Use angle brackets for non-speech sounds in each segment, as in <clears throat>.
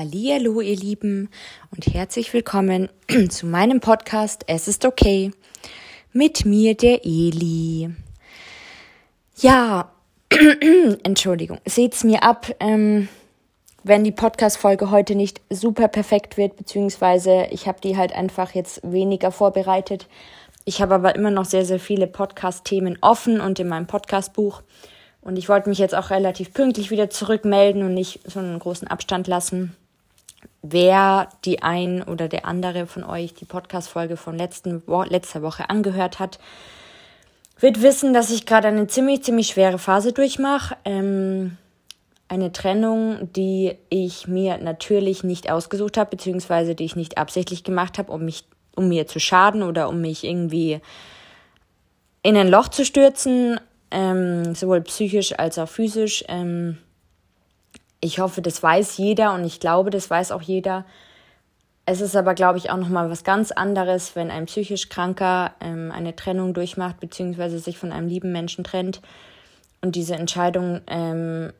Hallo, ihr Lieben und herzlich willkommen <clears throat> zu meinem Podcast Es ist okay mit mir der Eli. Ja, <clears throat> Entschuldigung, seht's mir ab, ähm, wenn die Podcast-Folge heute nicht super perfekt wird, beziehungsweise ich habe die halt einfach jetzt weniger vorbereitet. Ich habe aber immer noch sehr, sehr viele Podcast-Themen offen und in meinem Podcast-Buch. Und ich wollte mich jetzt auch relativ pünktlich wieder zurückmelden und nicht so einen großen Abstand lassen. Wer die ein oder der andere von euch die Podcast-Folge von letzten Wo letzter Woche angehört hat, wird wissen, dass ich gerade eine ziemlich, ziemlich schwere Phase durchmache. Ähm, eine Trennung, die ich mir natürlich nicht ausgesucht habe, beziehungsweise die ich nicht absichtlich gemacht habe, um mich, um mir zu schaden oder um mich irgendwie in ein Loch zu stürzen ähm, sowohl psychisch als auch physisch. Ähm, ich hoffe, das weiß jeder und ich glaube, das weiß auch jeder. Es ist aber, glaube ich, auch nochmal was ganz anderes, wenn ein psychisch Kranker ähm, eine Trennung durchmacht, beziehungsweise sich von einem lieben Menschen trennt und diese Entscheidung ähm,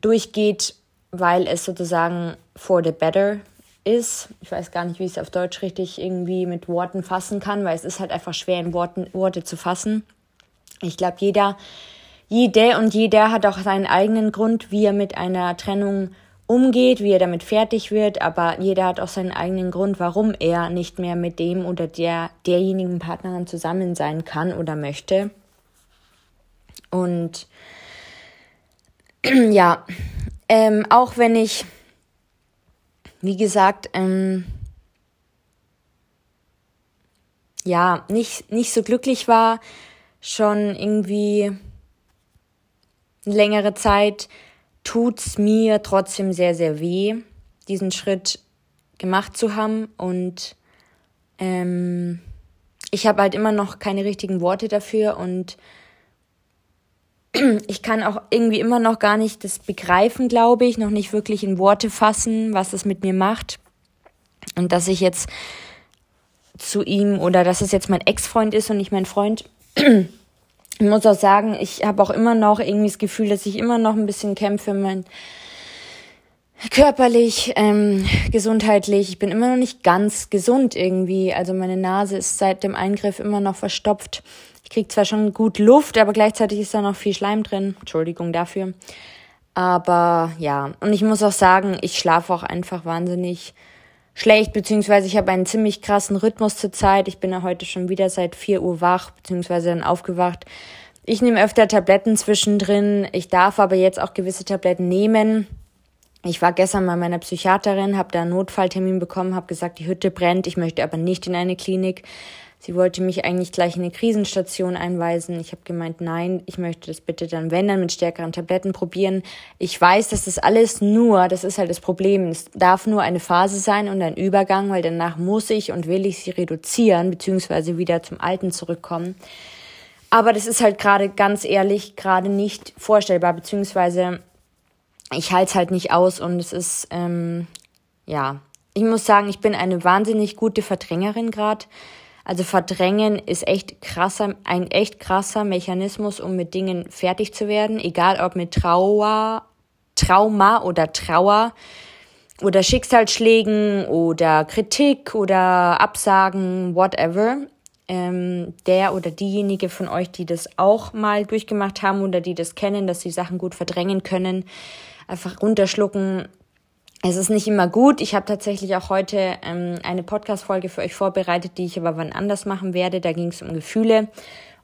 durchgeht, weil es sozusagen for the better ist. Ich weiß gar nicht, wie ich es auf Deutsch richtig irgendwie mit Worten fassen kann, weil es ist halt einfach schwer in Worten, Worte zu fassen. Ich glaube, jeder, jede und jeder hat auch seinen eigenen Grund, wie er mit einer Trennung umgeht, wie er damit fertig wird, aber jeder hat auch seinen eigenen Grund, warum er nicht mehr mit dem oder der derjenigen Partnerin zusammen sein kann oder möchte. Und <clears throat> ja, ähm, auch wenn ich, wie gesagt, ähm, ja, nicht, nicht so glücklich war, schon irgendwie längere Zeit tut's mir trotzdem sehr, sehr weh, diesen Schritt gemacht zu haben. Und ähm, ich habe halt immer noch keine richtigen Worte dafür und <clears throat> ich kann auch irgendwie immer noch gar nicht das begreifen, glaube ich, noch nicht wirklich in Worte fassen, was es mit mir macht. Und dass ich jetzt zu ihm oder dass es jetzt mein Ex-Freund ist und nicht mein Freund, <clears throat> ich muss auch sagen, ich habe auch immer noch irgendwie das Gefühl, dass ich immer noch ein bisschen kämpfe, mein körperlich, ähm, gesundheitlich. Ich bin immer noch nicht ganz gesund irgendwie. Also meine Nase ist seit dem Eingriff immer noch verstopft. Ich krieg zwar schon gut Luft, aber gleichzeitig ist da noch viel Schleim drin. Entschuldigung dafür. Aber ja, und ich muss auch sagen, ich schlafe auch einfach wahnsinnig schlecht, beziehungsweise ich habe einen ziemlich krassen Rhythmus zurzeit. Ich bin ja heute schon wieder seit 4 Uhr wach, beziehungsweise dann aufgewacht. Ich nehme öfter Tabletten zwischendrin. Ich darf aber jetzt auch gewisse Tabletten nehmen. Ich war gestern bei meiner Psychiaterin, habe da einen Notfalltermin bekommen, habe gesagt, die Hütte brennt, ich möchte aber nicht in eine Klinik. Sie wollte mich eigentlich gleich in eine Krisenstation einweisen. Ich habe gemeint, nein, ich möchte das bitte dann, wenn dann, mit stärkeren Tabletten probieren. Ich weiß, dass das alles nur, das ist halt das Problem, es darf nur eine Phase sein und ein Übergang, weil danach muss ich und will ich sie reduzieren, beziehungsweise wieder zum Alten zurückkommen. Aber das ist halt gerade ganz ehrlich gerade nicht vorstellbar, beziehungsweise ich halte es halt nicht aus und es ist, ähm, ja, ich muss sagen, ich bin eine wahnsinnig gute Verdrängerin gerade. Also Verdrängen ist echt krasser, ein echt krasser Mechanismus, um mit Dingen fertig zu werden, egal ob mit Trauer, Trauma oder Trauer oder Schicksalsschlägen oder Kritik oder Absagen, whatever. Ähm, der oder diejenige von euch, die das auch mal durchgemacht haben oder die das kennen, dass sie Sachen gut verdrängen können, einfach runterschlucken, es ist nicht immer gut. Ich habe tatsächlich auch heute ähm, eine Podcast-Folge für euch vorbereitet, die ich aber wann anders machen werde. Da ging es um Gefühle.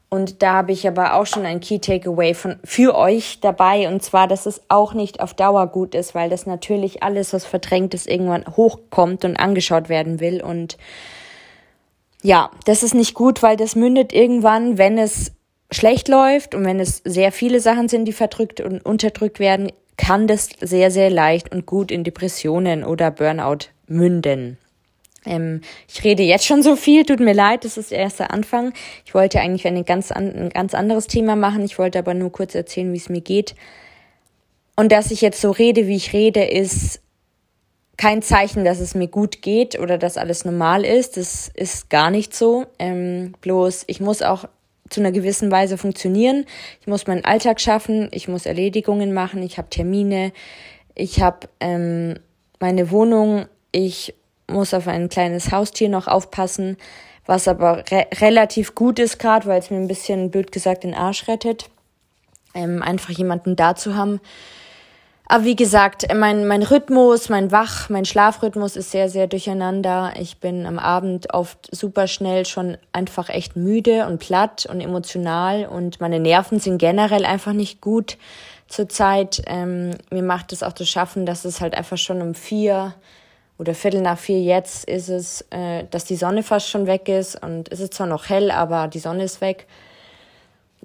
Und da habe ich aber auch schon ein Key Takeaway von, für euch dabei. Und zwar, dass es auch nicht auf Dauer gut ist, weil das natürlich alles, was verdrängt ist, irgendwann hochkommt und angeschaut werden will. Und ja, das ist nicht gut, weil das mündet irgendwann, wenn es schlecht läuft und wenn es sehr viele Sachen sind, die verdrückt und unterdrückt werden, kann das sehr, sehr leicht und gut in Depressionen oder Burnout münden. Ähm, ich rede jetzt schon so viel, tut mir leid, das ist der erste Anfang. Ich wollte eigentlich ein ganz, ein ganz anderes Thema machen, ich wollte aber nur kurz erzählen, wie es mir geht. Und dass ich jetzt so rede, wie ich rede, ist kein Zeichen, dass es mir gut geht oder dass alles normal ist. Das ist gar nicht so. Ähm, bloß ich muss auch zu einer gewissen Weise funktionieren. Ich muss meinen Alltag schaffen, ich muss Erledigungen machen, ich habe Termine, ich habe ähm, meine Wohnung. Ich muss auf ein kleines Haustier noch aufpassen, was aber re relativ gut ist gerade, weil es mir ein bisschen blöd gesagt den Arsch rettet. Ähm, einfach jemanden da zu haben. Aber wie gesagt, mein, mein Rhythmus, mein Wach, mein Schlafrhythmus ist sehr, sehr durcheinander. Ich bin am Abend oft super schnell schon einfach echt müde und platt und emotional und meine Nerven sind generell einfach nicht gut zurzeit. Ähm, mir macht es auch zu schaffen, dass es halt einfach schon um vier oder Viertel nach vier jetzt ist es, äh, dass die Sonne fast schon weg ist und es ist zwar noch hell, aber die Sonne ist weg.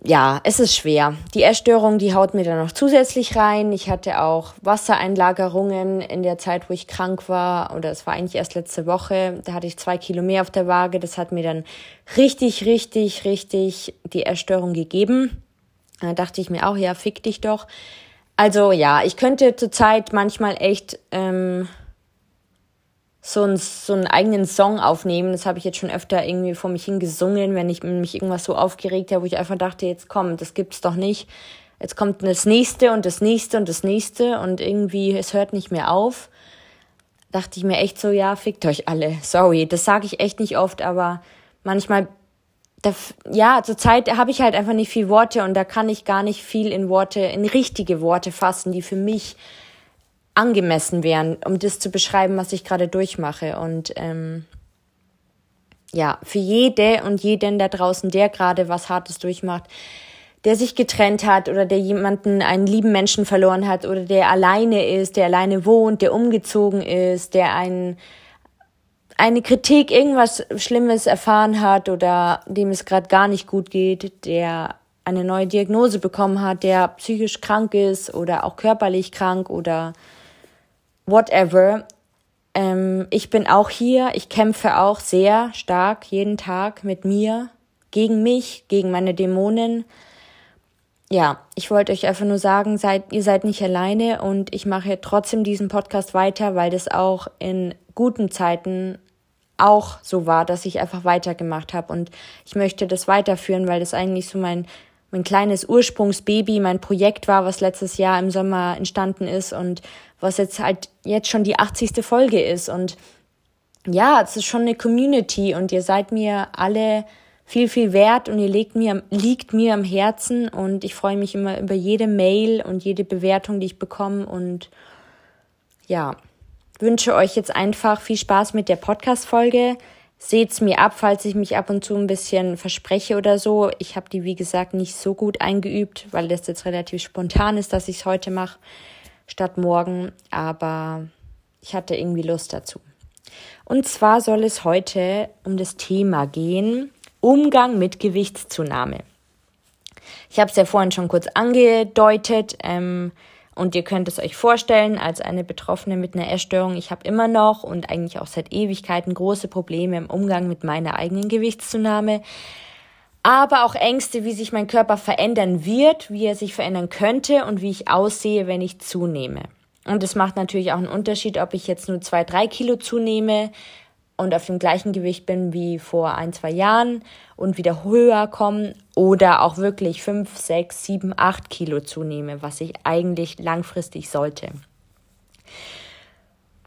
Ja, es ist schwer. Die Essstörung, die haut mir dann noch zusätzlich rein. Ich hatte auch Wassereinlagerungen in der Zeit, wo ich krank war. Oder es war eigentlich erst letzte Woche. Da hatte ich zwei Kilo mehr auf der Waage. Das hat mir dann richtig, richtig, richtig die Essstörung gegeben. Da dachte ich mir auch, ja, fick dich doch. Also ja, ich könnte zurzeit manchmal echt ähm, so, ein, so einen eigenen Song aufnehmen. Das habe ich jetzt schon öfter irgendwie vor mich hingesungen, wenn ich mich irgendwas so aufgeregt habe, wo ich einfach dachte, jetzt komm, das gibt's doch nicht. Jetzt kommt das nächste und das nächste und das nächste und irgendwie, es hört nicht mehr auf. Dachte ich mir echt so, ja, fickt euch alle. Sorry, das sage ich echt nicht oft, aber manchmal ja, zurzeit habe ich halt einfach nicht viel Worte und da kann ich gar nicht viel in Worte, in richtige Worte fassen, die für mich angemessen wären, um das zu beschreiben, was ich gerade durchmache. Und ähm, ja, für jede und jeden da draußen, der gerade was Hartes durchmacht, der sich getrennt hat oder der jemanden, einen lieben Menschen verloren hat oder der alleine ist, der alleine wohnt, der umgezogen ist, der einen eine Kritik, irgendwas Schlimmes erfahren hat oder dem es gerade gar nicht gut geht, der eine neue Diagnose bekommen hat, der psychisch krank ist oder auch körperlich krank oder whatever. Ähm, ich bin auch hier, ich kämpfe auch sehr stark jeden Tag mit mir, gegen mich, gegen meine Dämonen. Ja, ich wollte euch einfach nur sagen, seid, ihr seid nicht alleine und ich mache trotzdem diesen Podcast weiter, weil das auch in guten Zeiten auch so war, dass ich einfach weitergemacht habe. Und ich möchte das weiterführen, weil das eigentlich so mein, mein kleines Ursprungsbaby, mein Projekt war, was letztes Jahr im Sommer entstanden ist und was jetzt halt jetzt schon die 80. Folge ist. Und ja, es ist schon eine Community und ihr seid mir alle viel, viel wert und ihr legt mir, liegt mir am Herzen und ich freue mich immer über jede Mail und jede Bewertung, die ich bekomme und ja, wünsche euch jetzt einfach viel Spaß mit der Podcast-Folge. Seht's mir ab, falls ich mich ab und zu ein bisschen verspreche oder so. Ich habe die, wie gesagt, nicht so gut eingeübt, weil das jetzt relativ spontan ist, dass ich es heute mache, statt morgen. Aber ich hatte irgendwie Lust dazu. Und zwar soll es heute um das Thema gehen, Umgang mit Gewichtszunahme. Ich habe es ja vorhin schon kurz angedeutet. Ähm, und ihr könnt es euch vorstellen, als eine Betroffene mit einer Essstörung, ich habe immer noch und eigentlich auch seit Ewigkeiten große Probleme im Umgang mit meiner eigenen Gewichtszunahme. Aber auch Ängste, wie sich mein Körper verändern wird, wie er sich verändern könnte und wie ich aussehe, wenn ich zunehme. Und es macht natürlich auch einen Unterschied, ob ich jetzt nur zwei, drei Kilo zunehme und auf dem gleichen Gewicht bin wie vor ein, zwei Jahren und wieder höher kommen oder auch wirklich fünf, sechs, sieben, acht Kilo zunehme, was ich eigentlich langfristig sollte.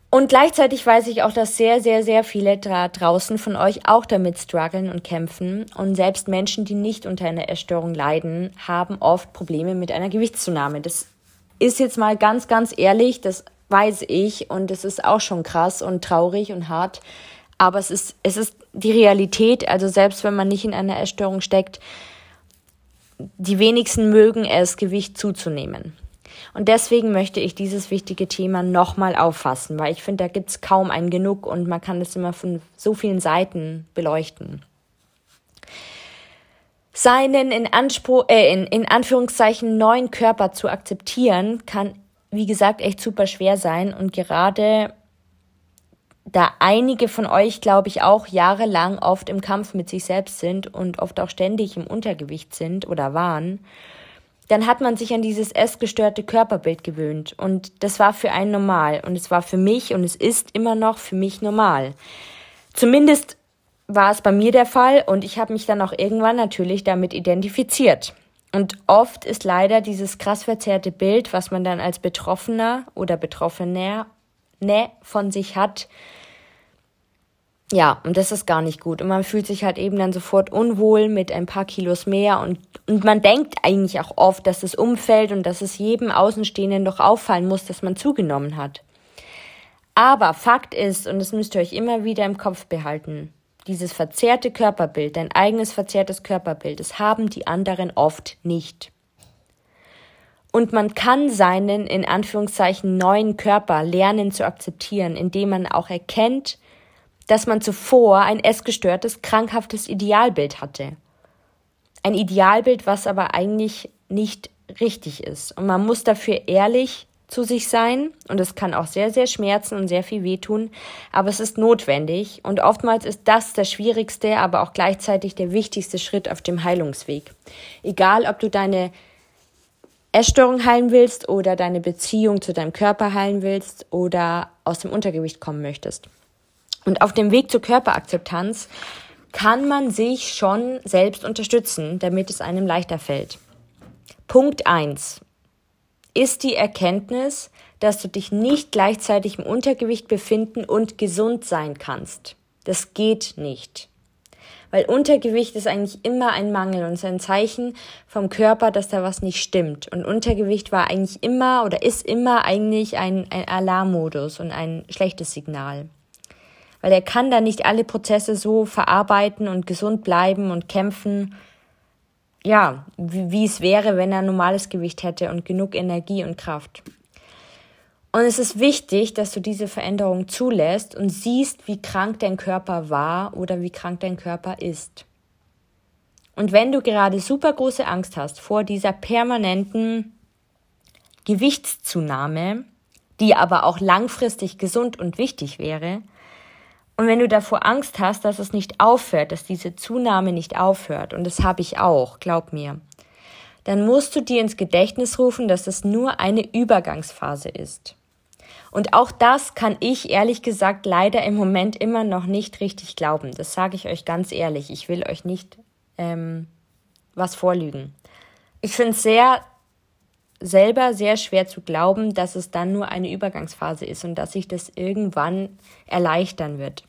Und gleichzeitig weiß ich auch, dass sehr, sehr, sehr viele da draußen von euch auch damit strugglen und kämpfen. Und selbst Menschen, die nicht unter einer Essstörung leiden, haben oft Probleme mit einer Gewichtszunahme. Das ist jetzt mal ganz, ganz ehrlich, das weiß ich und es ist auch schon krass und traurig und hart. Aber es ist, es ist die Realität, also selbst wenn man nicht in einer Essstörung steckt, die wenigsten mögen es, Gewicht zuzunehmen. Und deswegen möchte ich dieses wichtige Thema nochmal auffassen, weil ich finde, da gibt es kaum ein Genug und man kann das immer von so vielen Seiten beleuchten. Seinen in, Anspruch, äh, in, in Anführungszeichen neuen Körper zu akzeptieren, kann, wie gesagt, echt super schwer sein und gerade da einige von euch, glaube ich, auch jahrelang oft im Kampf mit sich selbst sind und oft auch ständig im Untergewicht sind oder waren, dann hat man sich an dieses essgestörte Körperbild gewöhnt. Und das war für einen normal. Und es war für mich und es ist immer noch für mich normal. Zumindest war es bei mir der Fall und ich habe mich dann auch irgendwann natürlich damit identifiziert. Und oft ist leider dieses krass verzerrte Bild, was man dann als Betroffener oder Betroffener ne von sich hat. Ja, und das ist gar nicht gut. Und man fühlt sich halt eben dann sofort unwohl mit ein paar Kilos mehr. Und, und man denkt eigentlich auch oft, dass das Umfeld und dass es jedem Außenstehenden doch auffallen muss, dass man zugenommen hat. Aber Fakt ist, und das müsst ihr euch immer wieder im Kopf behalten, dieses verzerrte Körperbild, dein eigenes verzerrtes Körperbild, das haben die anderen oft nicht. Und man kann seinen, in Anführungszeichen, neuen Körper lernen zu akzeptieren, indem man auch erkennt, dass man zuvor ein essgestörtes, krankhaftes Idealbild hatte. Ein Idealbild, was aber eigentlich nicht richtig ist. Und man muss dafür ehrlich zu sich sein und es kann auch sehr, sehr schmerzen und sehr viel wehtun, aber es ist notwendig und oftmals ist das der schwierigste, aber auch gleichzeitig der wichtigste Schritt auf dem Heilungsweg. Egal, ob du deine Essstörung heilen willst oder deine Beziehung zu deinem Körper heilen willst oder aus dem Untergewicht kommen möchtest. Und auf dem Weg zur Körperakzeptanz kann man sich schon selbst unterstützen, damit es einem leichter fällt. Punkt eins ist die Erkenntnis, dass du dich nicht gleichzeitig im Untergewicht befinden und gesund sein kannst. Das geht nicht. Weil Untergewicht ist eigentlich immer ein Mangel und ist ein Zeichen vom Körper, dass da was nicht stimmt. Und Untergewicht war eigentlich immer oder ist immer eigentlich ein, ein Alarmmodus und ein schlechtes Signal. Weil er kann da nicht alle Prozesse so verarbeiten und gesund bleiben und kämpfen, ja, wie, wie es wäre, wenn er normales Gewicht hätte und genug Energie und Kraft. Und es ist wichtig, dass du diese Veränderung zulässt und siehst, wie krank dein Körper war oder wie krank dein Körper ist. Und wenn du gerade super große Angst hast vor dieser permanenten Gewichtszunahme, die aber auch langfristig gesund und wichtig wäre, und wenn du davor Angst hast, dass es nicht aufhört, dass diese Zunahme nicht aufhört, und das habe ich auch, glaub mir, dann musst du dir ins Gedächtnis rufen, dass es nur eine Übergangsphase ist. Und auch das kann ich ehrlich gesagt leider im Moment immer noch nicht richtig glauben. Das sage ich euch ganz ehrlich. Ich will euch nicht ähm, was vorlügen. Ich finde es sehr selber sehr schwer zu glauben, dass es dann nur eine Übergangsphase ist und dass sich das irgendwann erleichtern wird.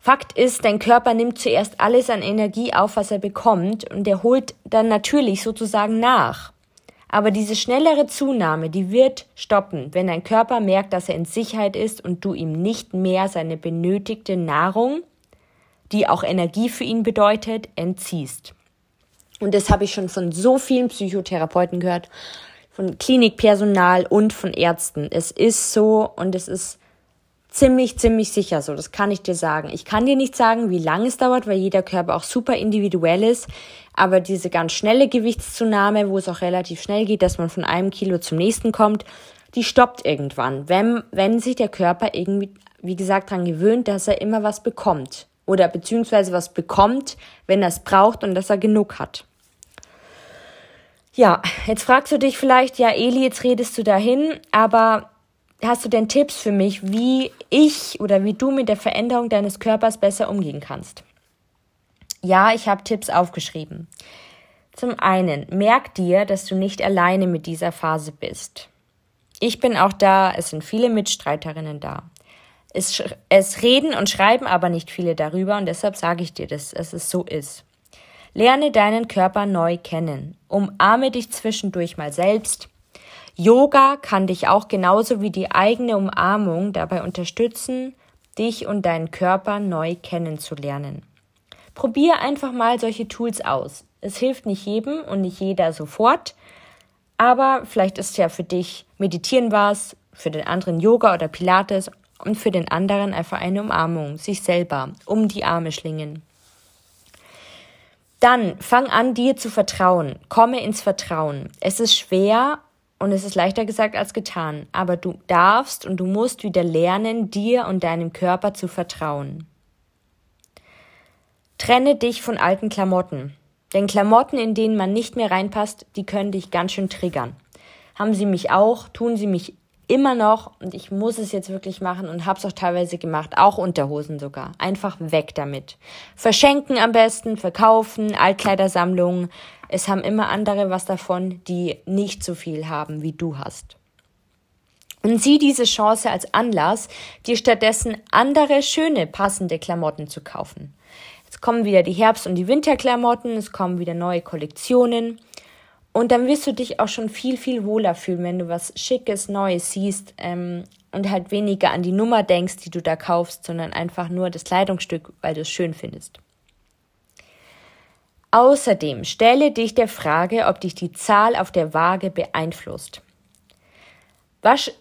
Fakt ist, dein Körper nimmt zuerst alles an Energie auf, was er bekommt, und er holt dann natürlich sozusagen nach. Aber diese schnellere Zunahme, die wird stoppen, wenn dein Körper merkt, dass er in Sicherheit ist und du ihm nicht mehr seine benötigte Nahrung, die auch Energie für ihn bedeutet, entziehst. Und das habe ich schon von so vielen Psychotherapeuten gehört, von Klinikpersonal und von Ärzten. Es ist so und es ist ziemlich, ziemlich sicher so. Das kann ich dir sagen. Ich kann dir nicht sagen, wie lange es dauert, weil jeder Körper auch super individuell ist. Aber diese ganz schnelle Gewichtszunahme, wo es auch relativ schnell geht, dass man von einem Kilo zum nächsten kommt, die stoppt irgendwann, wenn, wenn sich der Körper irgendwie, wie gesagt, daran gewöhnt, dass er immer was bekommt. Oder beziehungsweise was bekommt, wenn er es braucht und dass er genug hat. Ja, jetzt fragst du dich vielleicht, ja, Eli, jetzt redest du dahin, aber hast du denn Tipps für mich, wie ich oder wie du mit der Veränderung deines Körpers besser umgehen kannst? Ja, ich habe Tipps aufgeschrieben. Zum einen, merk dir, dass du nicht alleine mit dieser Phase bist. Ich bin auch da, es sind viele Mitstreiterinnen da. Es, es reden und schreiben aber nicht viele darüber und deshalb sage ich dir, dass, dass es so ist. Lerne deinen Körper neu kennen. Umarme dich zwischendurch mal selbst. Yoga kann dich auch genauso wie die eigene Umarmung dabei unterstützen, dich und deinen Körper neu kennenzulernen. Probier einfach mal solche Tools aus. Es hilft nicht jedem und nicht jeder sofort, aber vielleicht ist ja für dich Meditieren was, für den anderen Yoga oder Pilates und für den anderen einfach eine Umarmung, sich selber um die Arme schlingen. Dann fang an, dir zu vertrauen. Komme ins Vertrauen. Es ist schwer und es ist leichter gesagt als getan, aber du darfst und du musst wieder lernen, dir und deinem Körper zu vertrauen. Trenne dich von alten Klamotten. Denn Klamotten, in denen man nicht mehr reinpasst, die können dich ganz schön triggern. Haben sie mich auch, tun sie mich immer noch und ich muss es jetzt wirklich machen und habe es auch teilweise gemacht, auch Unterhosen sogar. Einfach weg damit. Verschenken am besten, verkaufen, Altkleidersammlungen. Es haben immer andere was davon, die nicht so viel haben, wie du hast. Und sieh diese Chance als Anlass, dir stattdessen andere schöne, passende Klamotten zu kaufen. Jetzt kommen wieder die Herbst- und die Winterklamotten, es kommen wieder neue Kollektionen. Und dann wirst du dich auch schon viel, viel wohler fühlen, wenn du was Schickes, Neues siehst ähm, und halt weniger an die Nummer denkst, die du da kaufst, sondern einfach nur das Kleidungsstück, weil du es schön findest. Außerdem stelle dich der Frage, ob dich die Zahl auf der Waage beeinflusst.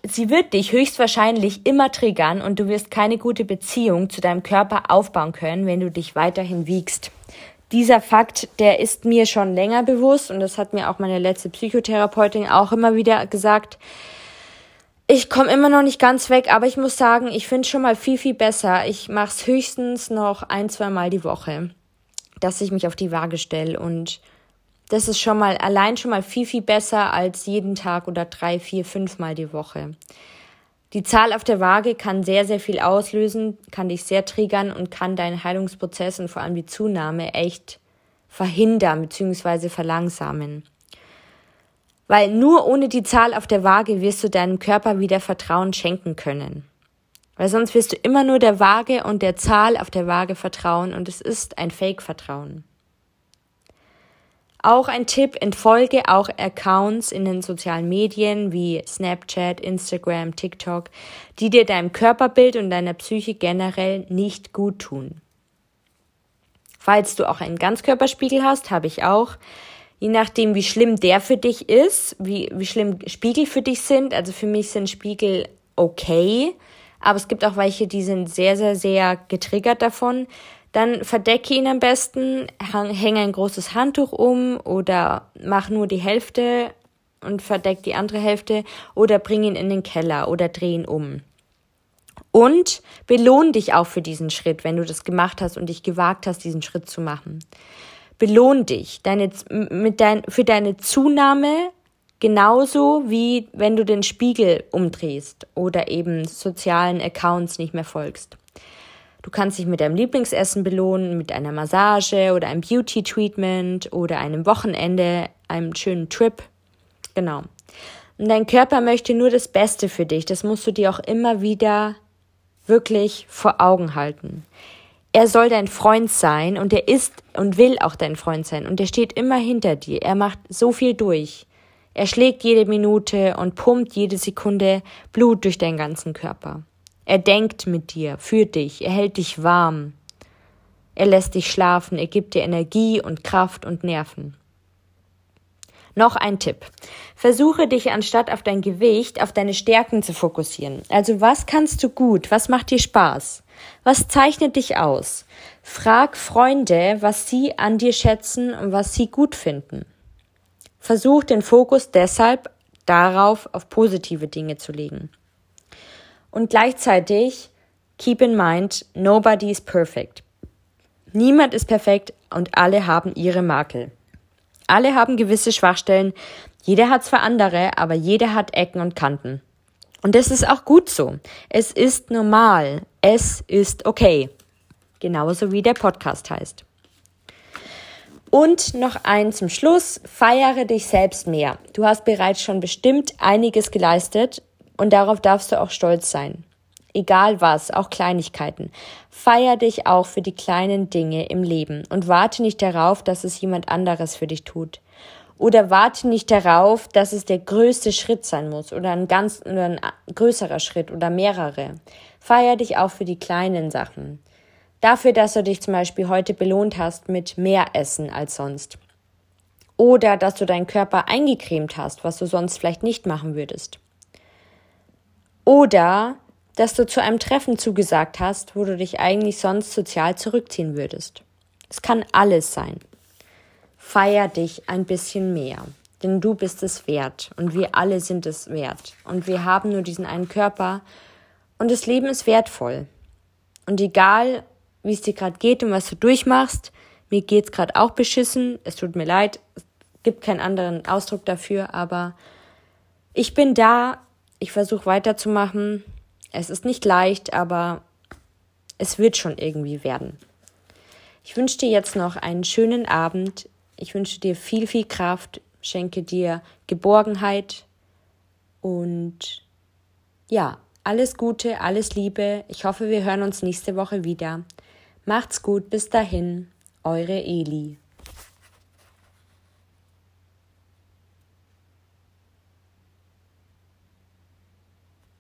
Sie wird dich höchstwahrscheinlich immer triggern und du wirst keine gute Beziehung zu deinem Körper aufbauen können, wenn du dich weiterhin wiegst. Dieser Fakt, der ist mir schon länger bewusst und das hat mir auch meine letzte Psychotherapeutin auch immer wieder gesagt. Ich komme immer noch nicht ganz weg, aber ich muss sagen, ich finde schon mal viel, viel besser. Ich mache es höchstens noch ein, zwei Mal die Woche, dass ich mich auf die Waage stelle und das ist schon mal allein schon mal viel, viel besser als jeden Tag oder drei, vier, fünf Mal die Woche. Die Zahl auf der Waage kann sehr, sehr viel auslösen, kann dich sehr triggern und kann deinen Heilungsprozess und vor allem die Zunahme echt verhindern bzw. verlangsamen. Weil nur ohne die Zahl auf der Waage wirst du deinem Körper wieder Vertrauen schenken können. Weil sonst wirst du immer nur der Waage und der Zahl auf der Waage vertrauen und es ist ein Fake-Vertrauen. Auch ein Tipp, entfolge auch Accounts in den sozialen Medien wie Snapchat, Instagram, TikTok, die dir deinem Körperbild und deiner Psyche generell nicht gut tun. Falls du auch einen Ganzkörperspiegel hast, habe ich auch. Je nachdem, wie schlimm der für dich ist, wie, wie schlimm Spiegel für dich sind. Also für mich sind Spiegel okay, aber es gibt auch welche, die sind sehr, sehr, sehr getriggert davon. Dann verdecke ihn am besten, hänge ein großes Handtuch um oder mach nur die Hälfte und verdeck die andere Hälfte oder bring ihn in den Keller oder dreh ihn um. Und belohn dich auch für diesen Schritt, wenn du das gemacht hast und dich gewagt hast, diesen Schritt zu machen. Belohn dich deine, mit dein, für deine Zunahme genauso wie wenn du den Spiegel umdrehst oder eben sozialen Accounts nicht mehr folgst. Du kannst dich mit deinem Lieblingsessen belohnen, mit einer Massage oder einem Beauty-Treatment oder einem Wochenende, einem schönen Trip. Genau. Und dein Körper möchte nur das Beste für dich. Das musst du dir auch immer wieder wirklich vor Augen halten. Er soll dein Freund sein und er ist und will auch dein Freund sein und er steht immer hinter dir. Er macht so viel durch. Er schlägt jede Minute und pumpt jede Sekunde Blut durch deinen ganzen Körper. Er denkt mit dir, für dich, er hält dich warm. Er lässt dich schlafen, er gibt dir Energie und Kraft und Nerven. Noch ein Tipp. Versuche dich anstatt auf dein Gewicht auf deine Stärken zu fokussieren. Also was kannst du gut? Was macht dir Spaß? Was zeichnet dich aus? Frag Freunde, was sie an dir schätzen und was sie gut finden. Versuch den Fokus deshalb darauf, auf positive Dinge zu legen. Und gleichzeitig keep in mind, nobody is perfect. Niemand ist perfekt und alle haben ihre Makel. Alle haben gewisse Schwachstellen. Jeder hat zwar andere, aber jeder hat Ecken und Kanten. Und das ist auch gut so. Es ist normal. Es ist okay. Genauso wie der Podcast heißt. Und noch ein zum Schluss. Feiere dich selbst mehr. Du hast bereits schon bestimmt einiges geleistet und darauf darfst du auch stolz sein. Egal was, auch Kleinigkeiten. Feier dich auch für die kleinen Dinge im Leben und warte nicht darauf, dass es jemand anderes für dich tut. Oder warte nicht darauf, dass es der größte Schritt sein muss oder ein ganz oder ein größerer Schritt oder mehrere. Feier dich auch für die kleinen Sachen. Dafür, dass du dich zum Beispiel heute belohnt hast mit mehr Essen als sonst. Oder dass du deinen Körper eingecremt hast, was du sonst vielleicht nicht machen würdest. Oder dass du zu einem Treffen zugesagt hast, wo du dich eigentlich sonst sozial zurückziehen würdest. Es kann alles sein. Feier dich ein bisschen mehr, denn du bist es wert und wir alle sind es wert und wir haben nur diesen einen Körper und das Leben ist wertvoll. Und egal, wie es dir gerade geht und was du durchmachst, mir geht's gerade auch beschissen, es tut mir leid, es gibt keinen anderen Ausdruck dafür, aber ich bin da, ich versuche weiterzumachen. Es ist nicht leicht, aber es wird schon irgendwie werden. Ich wünsche dir jetzt noch einen schönen Abend. Ich wünsche dir viel, viel Kraft, schenke dir Geborgenheit und ja, alles Gute, alles Liebe. Ich hoffe, wir hören uns nächste Woche wieder. Macht's gut, bis dahin. Eure Eli.